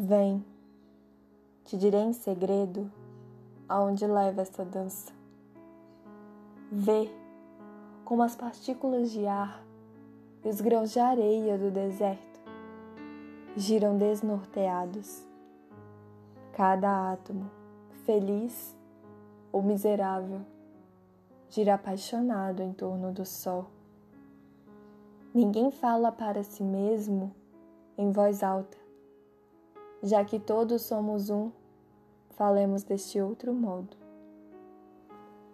Vem, te direi em segredo aonde leva essa dança. Vê como as partículas de ar e os grãos de areia do deserto giram desnorteados. Cada átomo, feliz ou miserável, gira apaixonado em torno do sol. Ninguém fala para si mesmo em voz alta, já que todos somos um, falemos deste outro modo.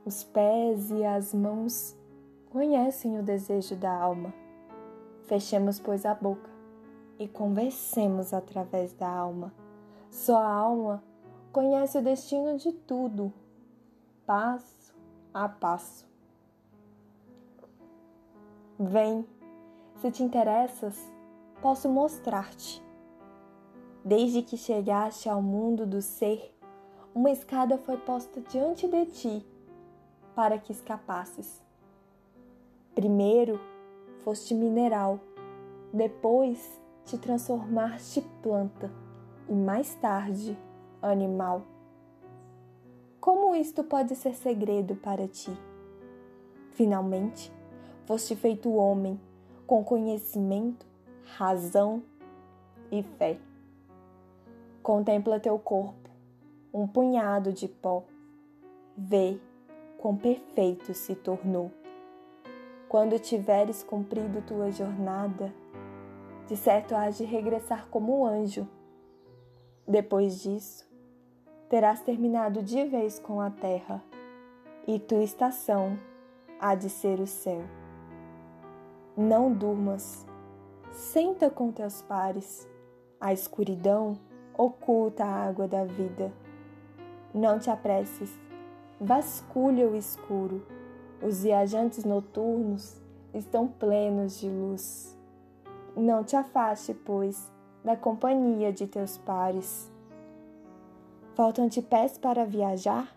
Os pés e as mãos conhecem o desejo da alma. Fechemos, pois, a boca e conversemos através da alma. Só a alma conhece o destino de tudo, passo a passo. Vem, se te interessas, posso mostrar-te. Desde que chegaste ao mundo do ser, uma escada foi posta diante de ti para que escapasses. Primeiro foste mineral, depois te transformaste planta e mais tarde animal. Como isto pode ser segredo para ti? Finalmente, foste feito homem com conhecimento, razão e fé. Contempla teu corpo, um punhado de pó. Vê quão perfeito se tornou. Quando tiveres cumprido tua jornada, de certo hás de regressar como anjo. Depois disso, terás terminado de vez com a terra, e tua estação há de ser o céu. Não durmas, senta com teus pares, a escuridão oculta a água da vida. Não te apresses, vasculha o escuro, os viajantes noturnos estão plenos de luz. Não te afaste, pois, da companhia de teus pares. Faltam-te pés para viajar?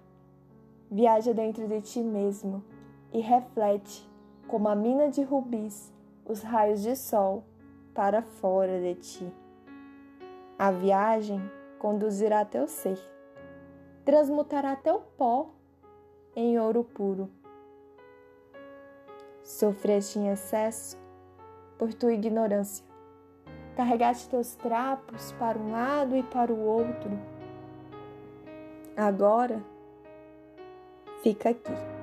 Viaja dentro de ti mesmo e reflete, como a mina de rubis, os raios de sol para fora de ti. A viagem conduzirá teu ser, transmutará teu pó em ouro puro. Sofreste em excesso por tua ignorância. Carregaste teus trapos para um lado e para o outro. Agora, fica aqui.